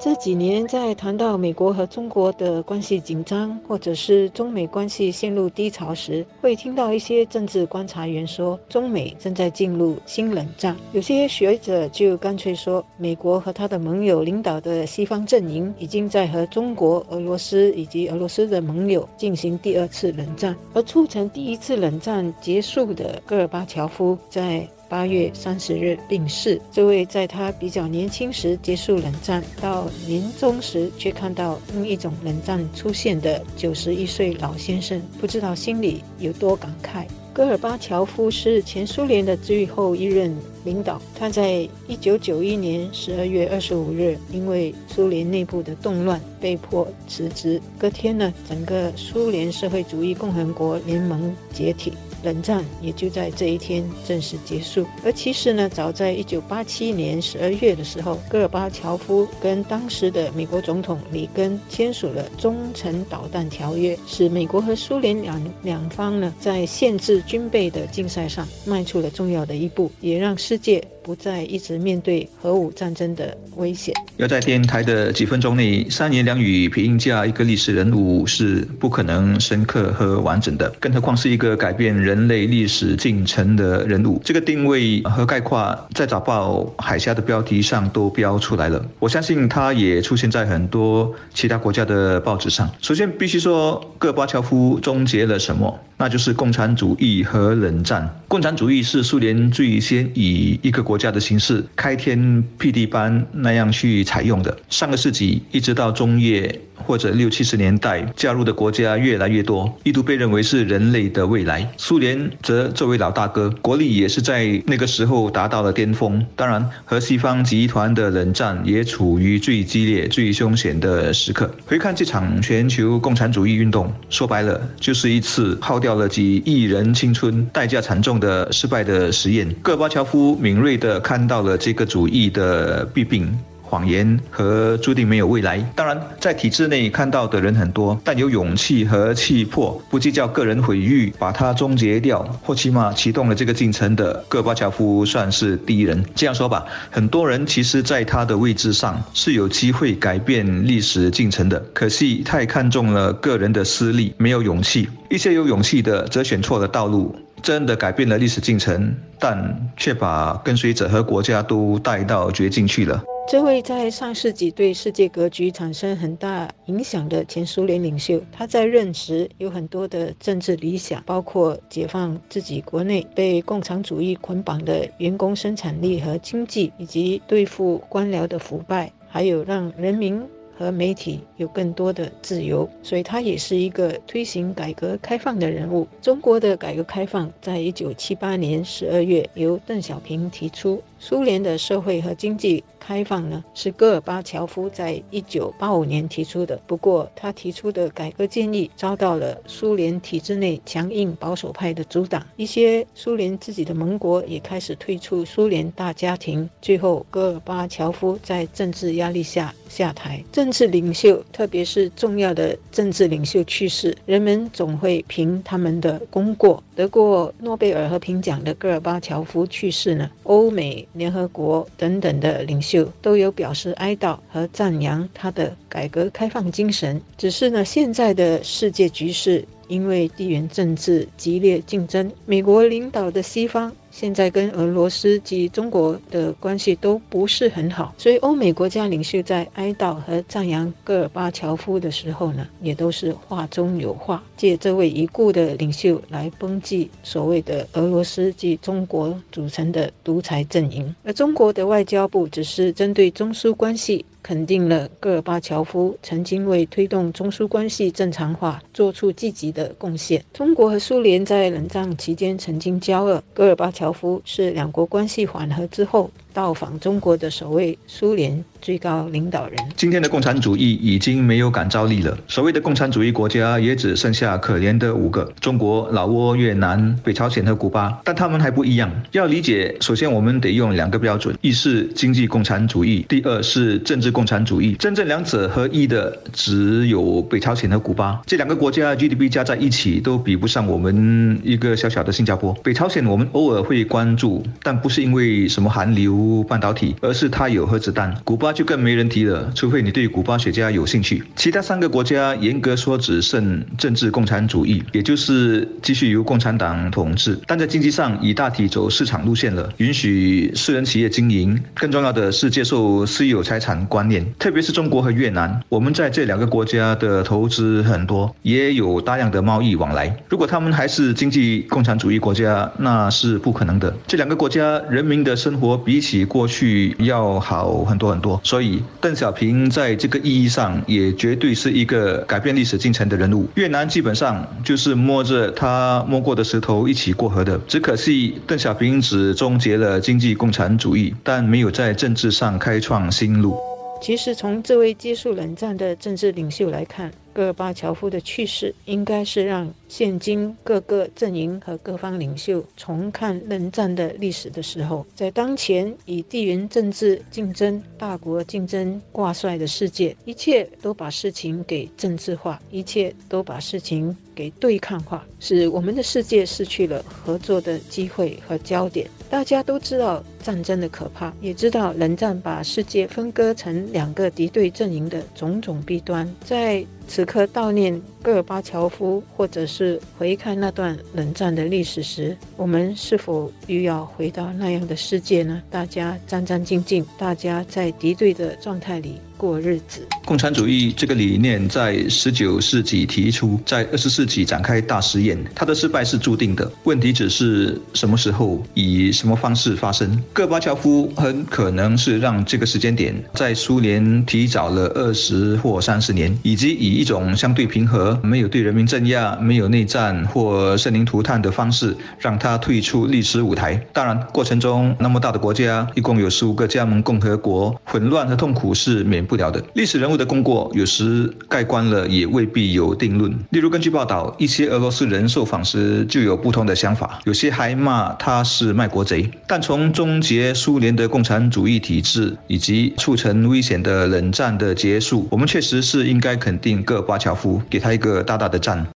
这几年，在谈到美国和中国的关系紧张，或者是中美关系陷入低潮时，会听到一些政治观察员说，中美正在进入新冷战。有些学者就干脆说，美国和他的盟友领导的西方阵营已经在和中国、俄罗斯以及俄罗斯的盟友进行第二次冷战。而促成第一次冷战结束的戈尔巴乔夫，在八月三十日病逝。这位在他比较年轻时结束冷战，到年终时却看到另一种冷战出现的九十一岁老先生，不知道心里有多感慨。戈尔巴乔夫是前苏联的最后一任领导，他在一九九一年十二月二十五日因为苏联内部的动乱被迫辞职。隔天呢，整个苏联社会主义共和国联盟解体。冷战也就在这一天正式结束。而其实呢，早在一九八七年十二月的时候，戈尔巴乔夫跟当时的美国总统里根签署了中程导弹条约，使美国和苏联两两方呢在限制军备的竞赛上迈出了重要的一步，也让世界。不再一直面对核武战争的危险。要在电台的几分钟内三言两语评价一个历史人物是不可能深刻和完整的，更何况是一个改变人类历史进程的人物。这个定位和概括在早报海峡的标题上都标出来了。我相信它也出现在很多其他国家的报纸上。首先，必须说戈巴乔夫终结了什么？那就是共产主义和冷战。共产主义是苏联最先以一个国家的形式开天辟地般那样去采用的。上个世纪一直到中叶或者六七十年代，加入的国家越来越多，一度被认为是人类的未来。苏联则作为老大哥，国力也是在那个时候达到了巅峰。当然，和西方集团的冷战也处于最激烈、最凶险的时刻。回看这场全球共产主义运动，说白了就是一次耗掉。了几亿人青春，代价惨重的失败的实验。戈巴乔夫敏锐地看到了这个主义的弊病。谎言和注定没有未来。当然，在体制内看到的人很多，但有勇气和气魄，不计较个人毁誉，把它终结掉，或起码启动了这个进程的戈巴乔夫算是第一人。这样说吧，很多人其实在他的位置上是有机会改变历史进程的，可惜太看重了个人的私利，没有勇气。一些有勇气的则选错了道路。真的改变了历史进程，但却把跟随者和国家都带到绝境去了。这位在上世纪对世界格局产生很大影响的前苏联领袖，他在任时有很多的政治理想，包括解放自己国内被共产主义捆绑的员工生产力和经济，以及对付官僚的腐败，还有让人民。和媒体有更多的自由，所以他也是一个推行改革开放的人物。中国的改革开放在一九七八年十二月由邓小平提出。苏联的社会和经济开放呢，是戈尔巴乔夫在一九八五年提出的。不过，他提出的改革建议遭到了苏联体制内强硬保守派的阻挡。一些苏联自己的盟国也开始退出苏联大家庭。最后，戈尔巴乔夫在政治压力下下台。政治领袖，特别是重要的政治领袖去世，人们总会评他们的功过。得过诺贝尔和平奖的戈尔巴乔夫去世呢，欧美。联合国等等的领袖都有表示哀悼和赞扬他的改革开放精神。只是呢，现在的世界局势因为地缘政治激烈竞争，美国领导的西方。现在跟俄罗斯及中国的关系都不是很好，所以欧美国家领袖在哀悼和赞扬戈尔巴乔夫的时候呢，也都是话中有话，借这位已故的领袖来抨击所谓的俄罗斯及中国组成的独裁阵营。而中国的外交部只是针对中苏关系。肯定了戈尔巴乔夫曾经为推动中苏关系正常化做出积极的贡献。中国和苏联在冷战期间曾经交恶，戈尔巴乔夫是两国关系缓和之后。到访中国的首位苏联最高领导人。今天的共产主义已经没有感召力了，所谓的共产主义国家也只剩下可怜的五个：中国、老挝、越南、北朝鲜和古巴。但他们还不一样。要理解，首先我们得用两个标准：一是经济共产主义，第二是政治共产主义。真正两者合一的只有北朝鲜和古巴。这两个国家 GDP 加在一起都比不上我们一个小小的新加坡。北朝鲜我们偶尔会关注，但不是因为什么韩流、半导体，而是它有核子弹。古巴就更没人提了，除非你对古巴雪茄有兴趣。其他三个国家严格说只剩政治共产主义，也就是继续由共产党统治，但在经济上已大体走市场路线了，允许私人企业经营。更重要的是接受私有财产观念，特别是中国和越南，我们在这两个国家的投资很多，也有大量的贸易往来。如果他们还是经济共产主义国家，那是不可能的。这两个国家人民的生活比起比过去要好很多很多，所以邓小平在这个意义上也绝对是一个改变历史进程的人物。越南基本上就是摸着他摸过的石头一起过河的，只可惜邓小平只终结了经济共产主义，但没有在政治上开创新路。其实，从这位结束冷战的政治领袖来看，戈尔巴乔夫的去世应该是让现今各个阵营和各方领袖重看冷战的历史的时候。在当前以地缘政治竞争、大国竞争挂帅的世界，一切都把事情给政治化，一切都把事情给对抗化，使我们的世界失去了合作的机会和焦点。大家都知道战争的可怕，也知道冷战把世界分割成两个敌对阵营的种种弊端。在此刻悼念戈尔巴乔夫，或者是回看那段冷战的历史时，我们是否又要回到那样的世界呢？大家战战兢兢，大家在敌对的状态里。过日子。共产主义这个理念在十九世纪提出，在二十世纪展开大实验，它的失败是注定的。问题只是什么时候、以什么方式发生。戈尔巴乔夫很可能是让这个时间点在苏联提早了二十或三十年，以及以一种相对平和、没有对人民镇压、没有内战或生灵涂炭的方式，让他退出历史舞台。当然，过程中那么大的国家，一共有十五个加盟共和国，混乱和痛苦是免。不了的历史人物的功过，有时盖棺了也未必有定论。例如，根据报道，一些俄罗斯人受访时就有不同的想法，有些还骂他是卖国贼。但从终结苏联的共产主义体制以及促成危险的冷战的结束，我们确实是应该肯定个巴乔夫，给他一个大大的赞。